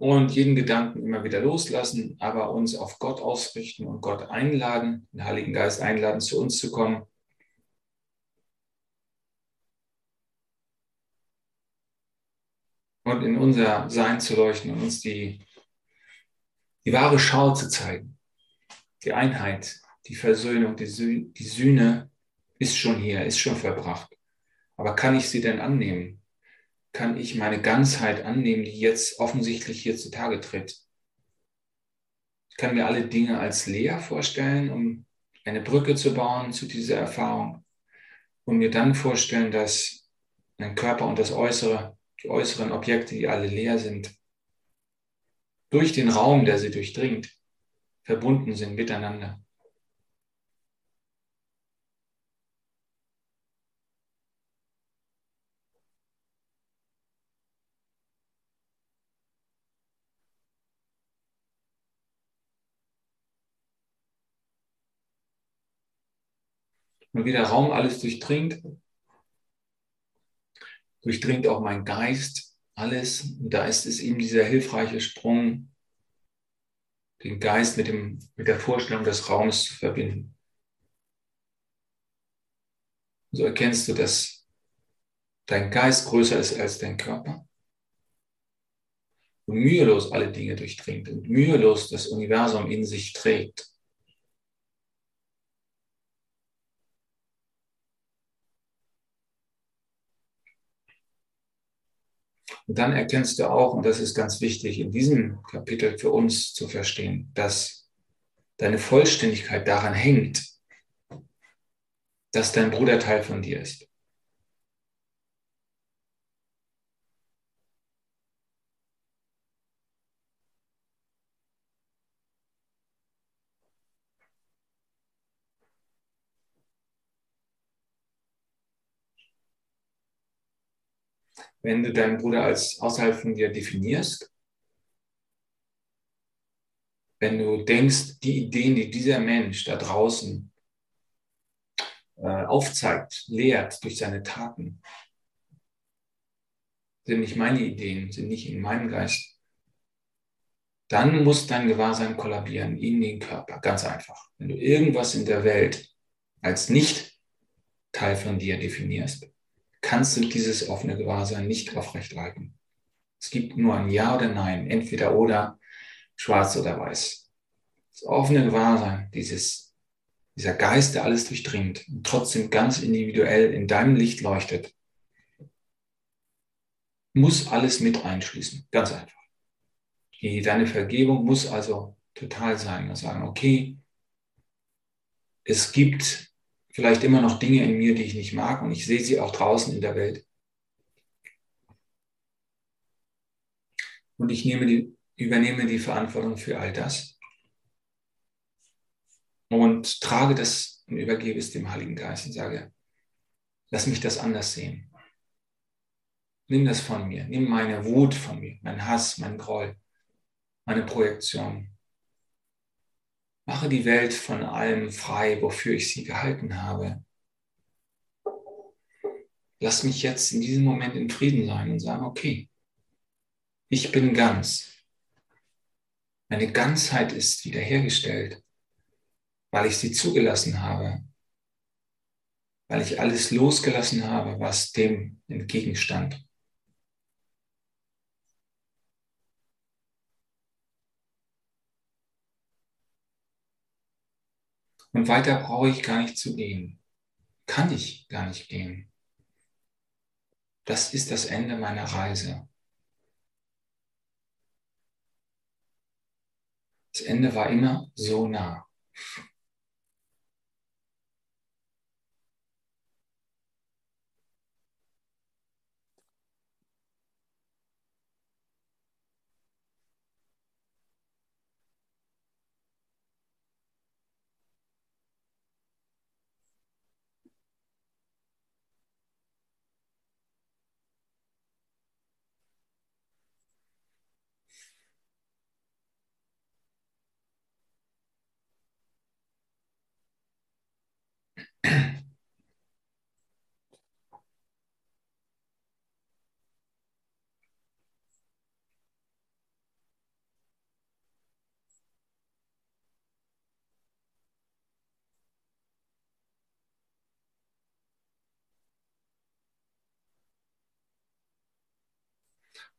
Und jeden Gedanken immer wieder loslassen, aber uns auf Gott ausrichten und Gott einladen, den Heiligen Geist einladen, zu uns zu kommen und in unser Sein zu leuchten und uns die, die wahre Schau zu zeigen. Die Einheit, die Versöhnung, die, Sü die Sühne ist schon hier, ist schon verbracht. Aber kann ich sie denn annehmen? Kann ich meine Ganzheit annehmen, die jetzt offensichtlich hier zutage tritt? Ich kann mir alle Dinge als leer vorstellen, um eine Brücke zu bauen zu dieser Erfahrung und mir dann vorstellen, dass mein Körper und das Äußere die äußeren Objekte, die alle leer sind, durch den Raum, der sie durchdringt, verbunden sind miteinander. Und wie der Raum alles durchdringt, durchdringt auch mein Geist alles. Und da ist es eben dieser hilfreiche Sprung, den Geist mit, dem, mit der Vorstellung des Raums zu verbinden. So erkennst du, dass dein Geist größer ist als dein Körper und mühelos alle Dinge durchdringt und mühelos das Universum in sich trägt. Und dann erkennst du auch, und das ist ganz wichtig in diesem Kapitel für uns zu verstehen, dass deine Vollständigkeit daran hängt, dass dein Bruder Teil von dir ist. Wenn du deinen Bruder als außerhalb von dir definierst, wenn du denkst, die Ideen, die dieser Mensch da draußen äh, aufzeigt, lehrt durch seine Taten, sind nicht meine Ideen, sind nicht in meinem Geist, dann muss dein Gewahrsein kollabieren in den Körper, ganz einfach. Wenn du irgendwas in der Welt als nicht Teil von dir definierst, kannst du dieses offene Gewahrsein nicht aufrechthalten. Es gibt nur ein Ja oder Nein, entweder oder, schwarz oder weiß. Das offene Gewahrsein, dieses, dieser Geist, der alles durchdringt und trotzdem ganz individuell in deinem Licht leuchtet, muss alles mit einschließen. Ganz einfach. Deine Vergebung muss also total sein und sagen, okay, es gibt vielleicht immer noch Dinge in mir, die ich nicht mag und ich sehe sie auch draußen in der Welt. Und ich die, übernehme die Verantwortung für all das und trage das und übergebe es dem Heiligen Geist und sage, lass mich das anders sehen. Nimm das von mir, nimm meine Wut von mir, mein Hass, mein Groll, meine Projektion. Mache die Welt von allem frei, wofür ich sie gehalten habe. Lass mich jetzt in diesem Moment in Frieden sein und sagen, okay, ich bin ganz. Meine Ganzheit ist wiederhergestellt, weil ich sie zugelassen habe, weil ich alles losgelassen habe, was dem entgegenstand. Und weiter brauche ich gar nicht zu gehen. Kann ich gar nicht gehen. Das ist das Ende meiner Reise. Das Ende war immer so nah.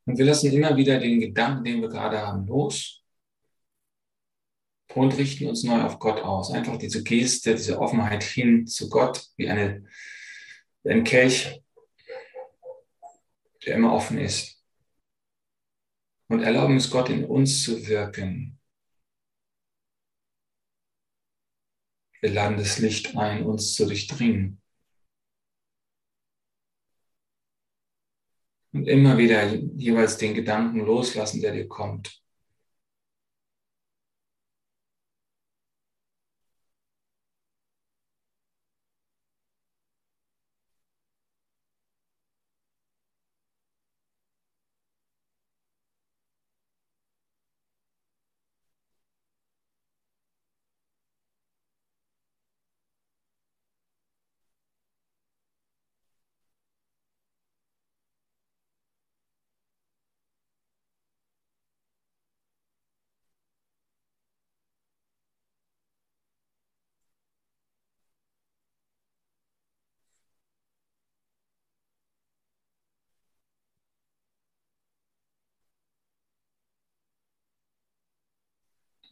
Und wir lassen immer wieder den Gedanken, den wir gerade haben, los und richten uns neu auf Gott aus. Einfach diese Geste, diese Offenheit hin zu Gott, wie eine, wie ein Kelch, der immer offen ist. Und erlauben es Gott in uns zu wirken. Wir laden das Licht ein, uns zu durchdringen. Und immer wieder jeweils den Gedanken loslassen, der dir kommt.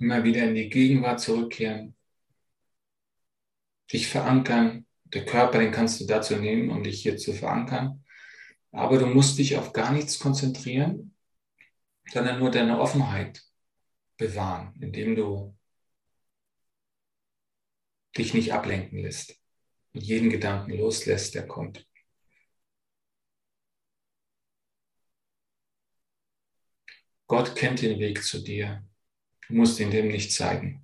Immer wieder in die Gegenwart zurückkehren, dich verankern. Der Körper, den kannst du dazu nehmen, um dich hier zu verankern. Aber du musst dich auf gar nichts konzentrieren, sondern nur deine Offenheit bewahren, indem du dich nicht ablenken lässt und jeden Gedanken loslässt, der kommt. Gott kennt den Weg zu dir. Musst ihn dem nicht zeigen.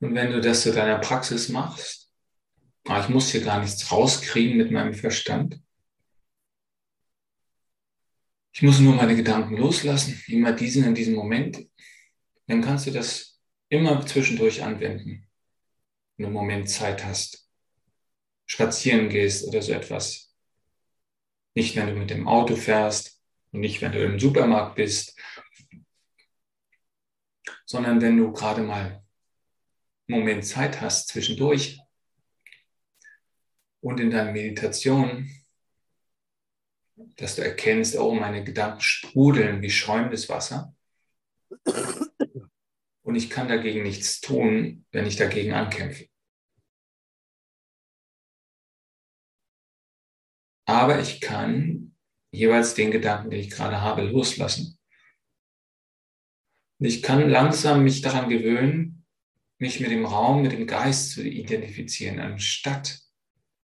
Und wenn du das zu deiner Praxis machst, ah, ich muss hier gar nichts rauskriegen mit meinem Verstand. Ich muss nur meine Gedanken loslassen, immer diesen in diesem Moment. Dann kannst du das immer zwischendurch anwenden, wenn du einen Moment Zeit hast, spazieren gehst oder so etwas. Nicht, wenn du mit dem Auto fährst und nicht, wenn du im Supermarkt bist, sondern wenn du gerade mal Moment Zeit hast zwischendurch und in deiner Meditation, dass du erkennst, oh, meine Gedanken sprudeln wie schäumendes Wasser. Und ich kann dagegen nichts tun, wenn ich dagegen ankämpfe. Aber ich kann jeweils den Gedanken, den ich gerade habe, loslassen. Und ich kann langsam mich daran gewöhnen, mich mit dem Raum, mit dem Geist zu identifizieren, anstatt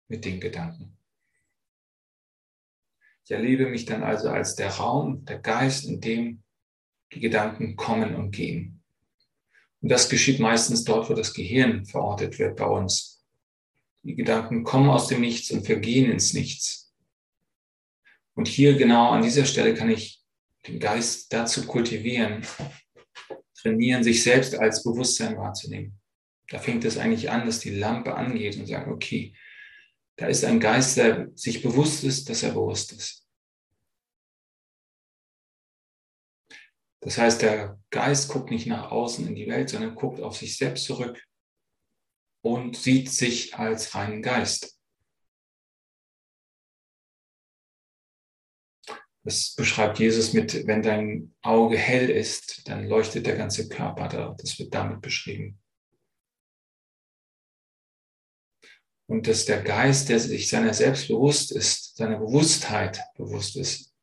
mit den Gedanken. Ich erlebe mich dann also als der Raum, der Geist, in dem die Gedanken kommen und gehen. Und das geschieht meistens dort, wo das Gehirn verortet wird bei uns. Die Gedanken kommen aus dem Nichts und vergehen ins Nichts. Und hier genau an dieser Stelle kann ich den Geist dazu kultivieren, trainieren, sich selbst als Bewusstsein wahrzunehmen. Da fängt es eigentlich an, dass die Lampe angeht und sagt, okay, da ist ein Geist, der sich bewusst ist, dass er bewusst ist. Das heißt, der Geist guckt nicht nach außen in die Welt, sondern guckt auf sich selbst zurück und sieht sich als reinen Geist. Das beschreibt Jesus mit, wenn dein Auge hell ist, dann leuchtet der ganze Körper da. Das wird damit beschrieben. Und dass der Geist, der sich seiner selbst bewusst ist, seiner Bewusstheit bewusst ist,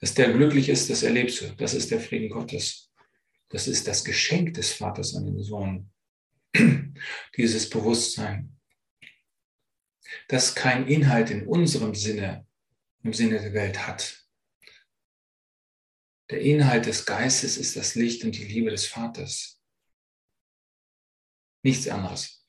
dass der glücklich ist, das erlebst du. Das ist der Frieden Gottes. Das ist das Geschenk des Vaters an den Sohn. Dieses Bewusstsein. Das kein Inhalt in unserem Sinne, im Sinne der Welt hat, der Inhalt des Geistes ist das Licht und die Liebe des Vaters. Nichts anderes.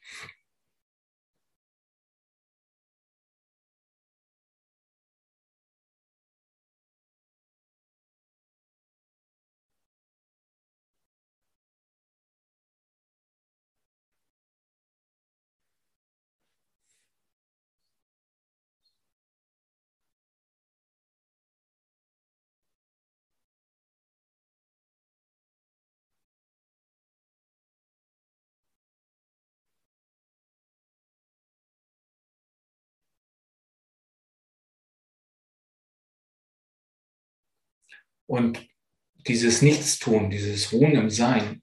Und dieses Nichtstun, dieses Ruhen im Sein,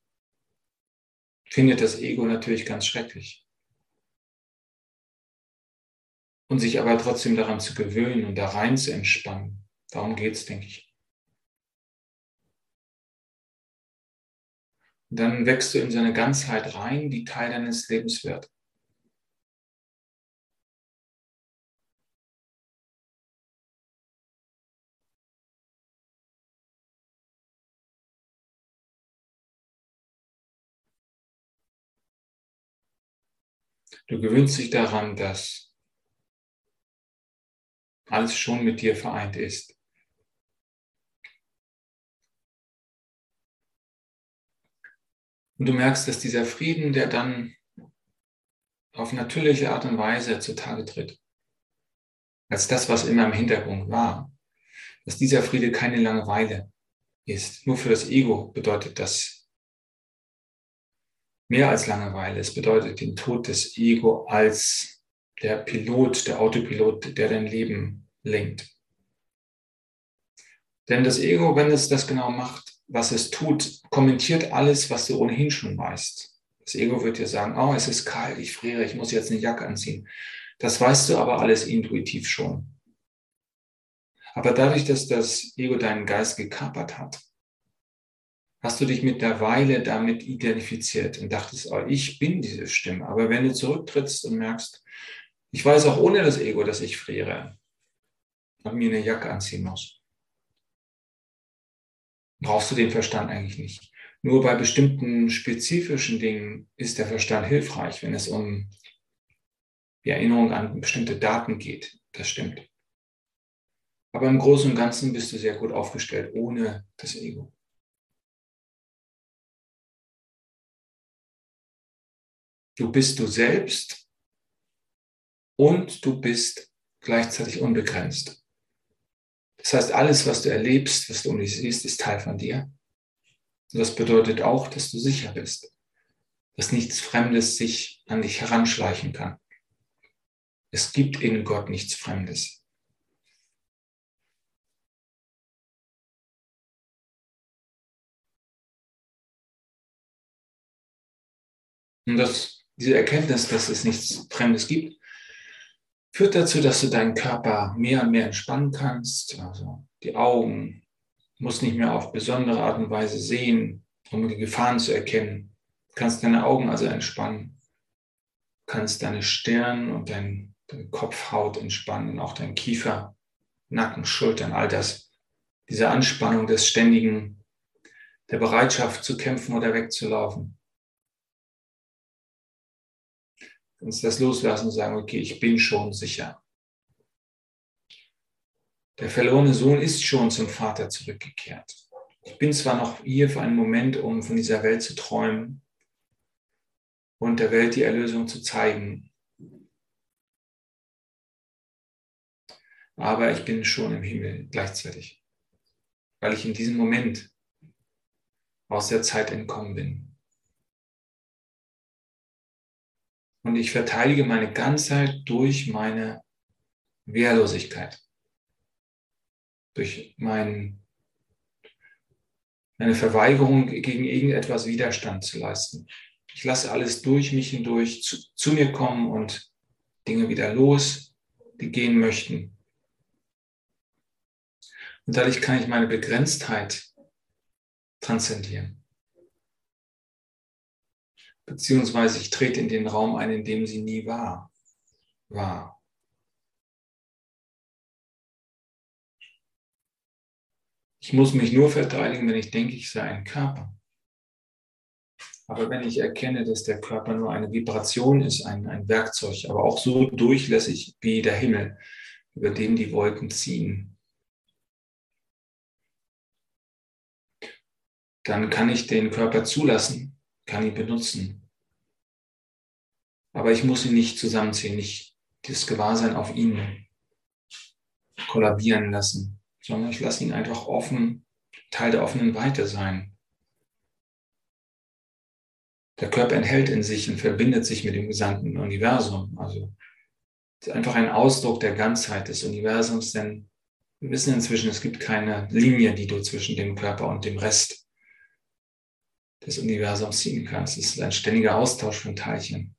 findet das Ego natürlich ganz schrecklich. Und sich aber trotzdem daran zu gewöhnen und da rein zu entspannen, darum geht es, denke ich. Dann wächst du in seine Ganzheit rein, die Teil deines Lebens wird. Du gewöhnst dich daran, dass alles schon mit dir vereint ist. Und du merkst, dass dieser Frieden, der dann auf natürliche Art und Weise zutage tritt, als das, was immer im Hintergrund war, dass dieser Friede keine Langeweile ist. Nur für das Ego bedeutet das mehr als Langeweile. Es bedeutet den Tod des Ego als der Pilot, der Autopilot, der dein Leben lenkt. Denn das Ego, wenn es das genau macht, was es tut, kommentiert alles, was du ohnehin schon weißt. Das Ego wird dir sagen, oh, es ist kalt, ich friere, ich muss jetzt eine Jacke anziehen. Das weißt du aber alles intuitiv schon. Aber dadurch, dass das Ego deinen Geist gekapert hat, hast du dich mit der Weile damit identifiziert und dachtest, oh, ich bin diese Stimme. Aber wenn du zurücktrittst und merkst, ich weiß auch ohne das Ego, dass ich friere und mir eine Jacke anziehen muss, brauchst du den Verstand eigentlich nicht. Nur bei bestimmten spezifischen Dingen ist der Verstand hilfreich, wenn es um die Erinnerung an bestimmte Daten geht. Das stimmt. Aber im Großen und Ganzen bist du sehr gut aufgestellt ohne das Ego. Du bist du selbst und du bist gleichzeitig unbegrenzt. Das heißt, alles, was du erlebst, was du um dich siehst, ist Teil von dir. Und das bedeutet auch, dass du sicher bist, dass nichts Fremdes sich an dich heranschleichen kann. Es gibt in Gott nichts Fremdes. Und das, diese Erkenntnis, dass es nichts Fremdes gibt, führt dazu, dass du deinen Körper mehr und mehr entspannen kannst. Also die Augen musst nicht mehr auf besondere Art und Weise sehen, um die Gefahren zu erkennen. Du kannst deine Augen also entspannen, du kannst deine Stirn und dein, deine Kopfhaut entspannen, auch dein Kiefer, Nacken, Schultern, all das. Diese Anspannung des ständigen, der Bereitschaft zu kämpfen oder wegzulaufen. Uns das loslassen und sagen, okay, ich bin schon sicher. Der verlorene Sohn ist schon zum Vater zurückgekehrt. Ich bin zwar noch hier für einen Moment, um von dieser Welt zu träumen und der Welt die Erlösung zu zeigen, aber ich bin schon im Himmel gleichzeitig, weil ich in diesem Moment aus der Zeit entkommen bin. Und ich verteidige meine Ganzheit durch meine Wehrlosigkeit, durch mein, meine Verweigerung gegen irgendetwas Widerstand zu leisten. Ich lasse alles durch mich hindurch zu, zu mir kommen und Dinge wieder los, die gehen möchten. Und dadurch kann ich meine Begrenztheit transzendieren beziehungsweise ich trete in den Raum ein, in dem sie nie war. war. Ich muss mich nur verteidigen, wenn ich denke, ich sei ein Körper. Aber wenn ich erkenne, dass der Körper nur eine Vibration ist, ein, ein Werkzeug, aber auch so durchlässig wie der Himmel, über den die Wolken ziehen, dann kann ich den Körper zulassen, kann ihn benutzen. Aber ich muss ihn nicht zusammenziehen, nicht das Gewahrsein auf ihn kollabieren lassen, sondern ich lasse ihn einfach offen, Teil der offenen Weite sein. Der Körper enthält in sich und verbindet sich mit dem gesamten Universum. Also es ist einfach ein Ausdruck der Ganzheit des Universums, denn wir wissen inzwischen, es gibt keine Linie, die du zwischen dem Körper und dem Rest des Universums ziehen kannst. Es ist ein ständiger Austausch von Teilchen.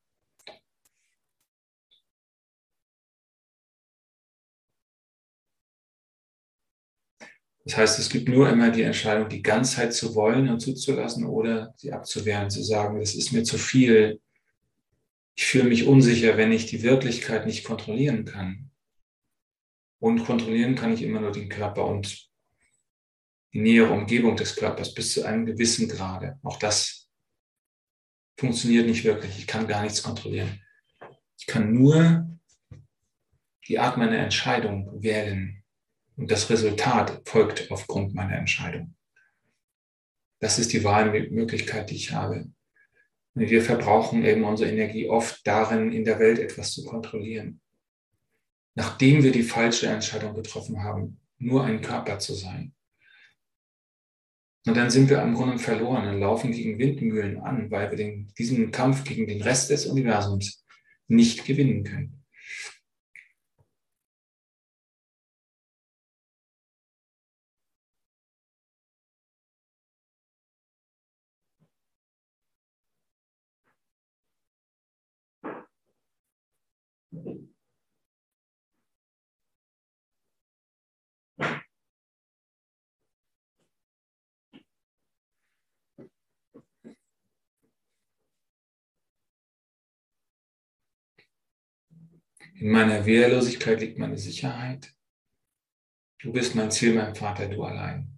Das heißt, es gibt nur immer die Entscheidung, die Ganzheit zu wollen und zuzulassen oder sie abzuwehren, zu sagen, das ist mir zu viel. Ich fühle mich unsicher, wenn ich die Wirklichkeit nicht kontrollieren kann. Und kontrollieren kann ich immer nur den Körper und die nähere Umgebung des Körpers bis zu einem gewissen Grade. Auch das funktioniert nicht wirklich. Ich kann gar nichts kontrollieren. Ich kann nur die Art meiner Entscheidung wählen und das Resultat folgt aufgrund meiner Entscheidung. Das ist die Wahlmöglichkeit, die ich habe. Und wir verbrauchen eben unsere Energie oft darin, in der Welt etwas zu kontrollieren. Nachdem wir die falsche Entscheidung getroffen haben, nur ein Körper zu sein. Und dann sind wir am Grunde verloren und laufen gegen Windmühlen an, weil wir den, diesen Kampf gegen den Rest des Universums nicht gewinnen können. In meiner Wehrlosigkeit liegt meine Sicherheit. Du bist mein Ziel, mein Vater, du allein.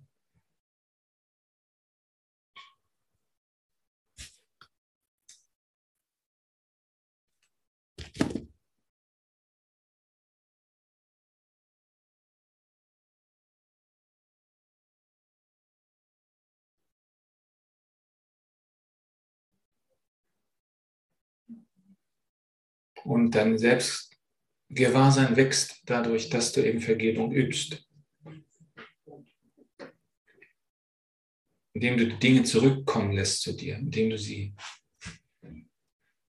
Und dein Selbstgewahrsein wächst dadurch, dass du eben Vergebung übst. Indem du die Dinge zurückkommen lässt zu dir, indem du sie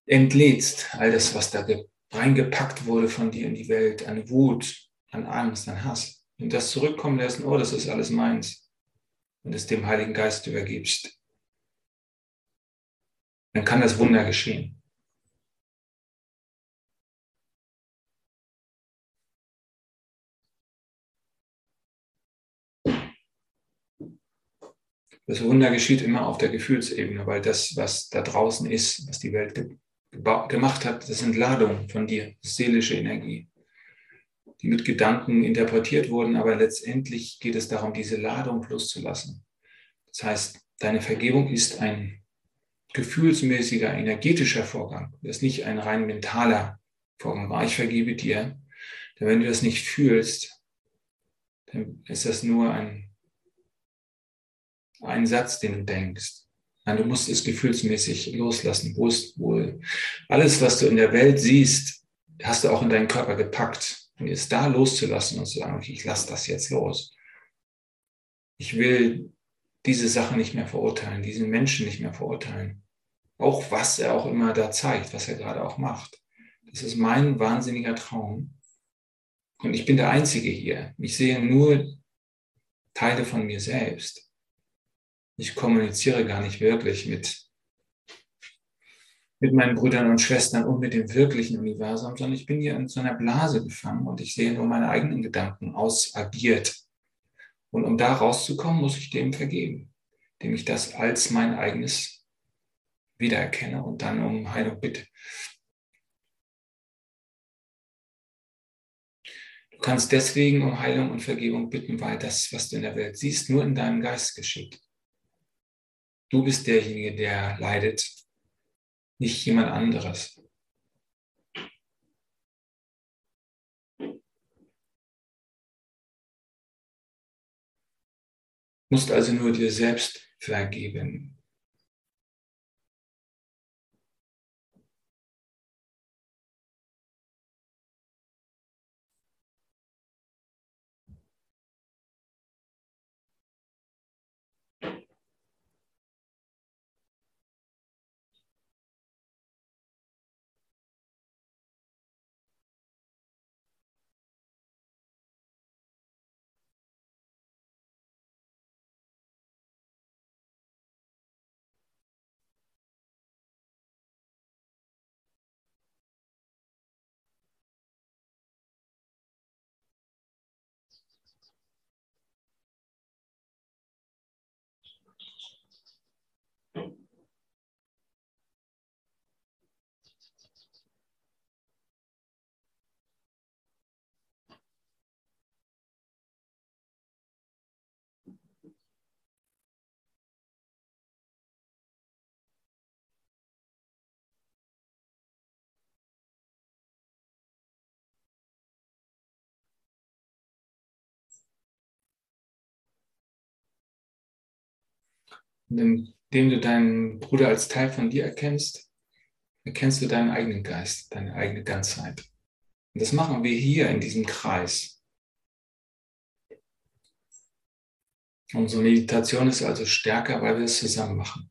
entlädst, all das, was da reingepackt wurde von dir in die Welt, an Wut, an Angst, an Hass. Und das zurückkommen lässt, oh, das ist alles meins. Und es dem Heiligen Geist übergibst. Dann kann das Wunder geschehen. Das Wunder geschieht immer auf der Gefühlsebene, weil das, was da draußen ist, was die Welt ge gemacht hat, das sind Ladungen von dir, seelische Energie, die mit Gedanken interpretiert wurden, aber letztendlich geht es darum, diese Ladung loszulassen. Das heißt, deine Vergebung ist ein gefühlsmäßiger, energetischer Vorgang. Das ist nicht ein rein mentaler Vorgang. Ich vergebe dir. Denn wenn du das nicht fühlst, dann ist das nur ein ein Satz, den du denkst. Nein, du musst es gefühlsmäßig loslassen. Wo ist wohl? Alles, was du in der Welt siehst, hast du auch in deinen Körper gepackt. Und es da loszulassen und zu sagen, okay, ich lasse das jetzt los. Ich will diese Sache nicht mehr verurteilen, diesen Menschen nicht mehr verurteilen. Auch was er auch immer da zeigt, was er gerade auch macht. Das ist mein wahnsinniger Traum. Und ich bin der Einzige hier. Ich sehe nur Teile von mir selbst ich kommuniziere gar nicht wirklich mit, mit meinen Brüdern und Schwestern und mit dem wirklichen Universum, sondern ich bin hier in so einer Blase gefangen und ich sehe nur meine eigenen Gedanken ausagiert. Und um da rauszukommen, muss ich dem vergeben, dem ich das als mein eigenes wiedererkenne und dann um Heilung bitte. Du kannst deswegen um Heilung und Vergebung bitten, weil das, was du in der Welt siehst, nur in deinem Geist geschieht. Du bist derjenige, der leidet, nicht jemand anderes. Du musst also nur dir selbst vergeben. Indem du deinen Bruder als Teil von dir erkennst, erkennst du deinen eigenen Geist, deine eigene Ganzheit. Und das machen wir hier in diesem Kreis. Unsere Meditation ist also stärker, weil wir es zusammen machen.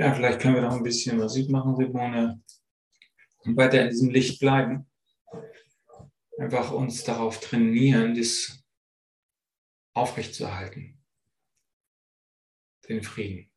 Ja, vielleicht können wir noch ein bisschen Musik machen, Simone. Und weiter in diesem Licht bleiben. Einfach uns darauf trainieren, das aufrechtzuerhalten. Den Frieden.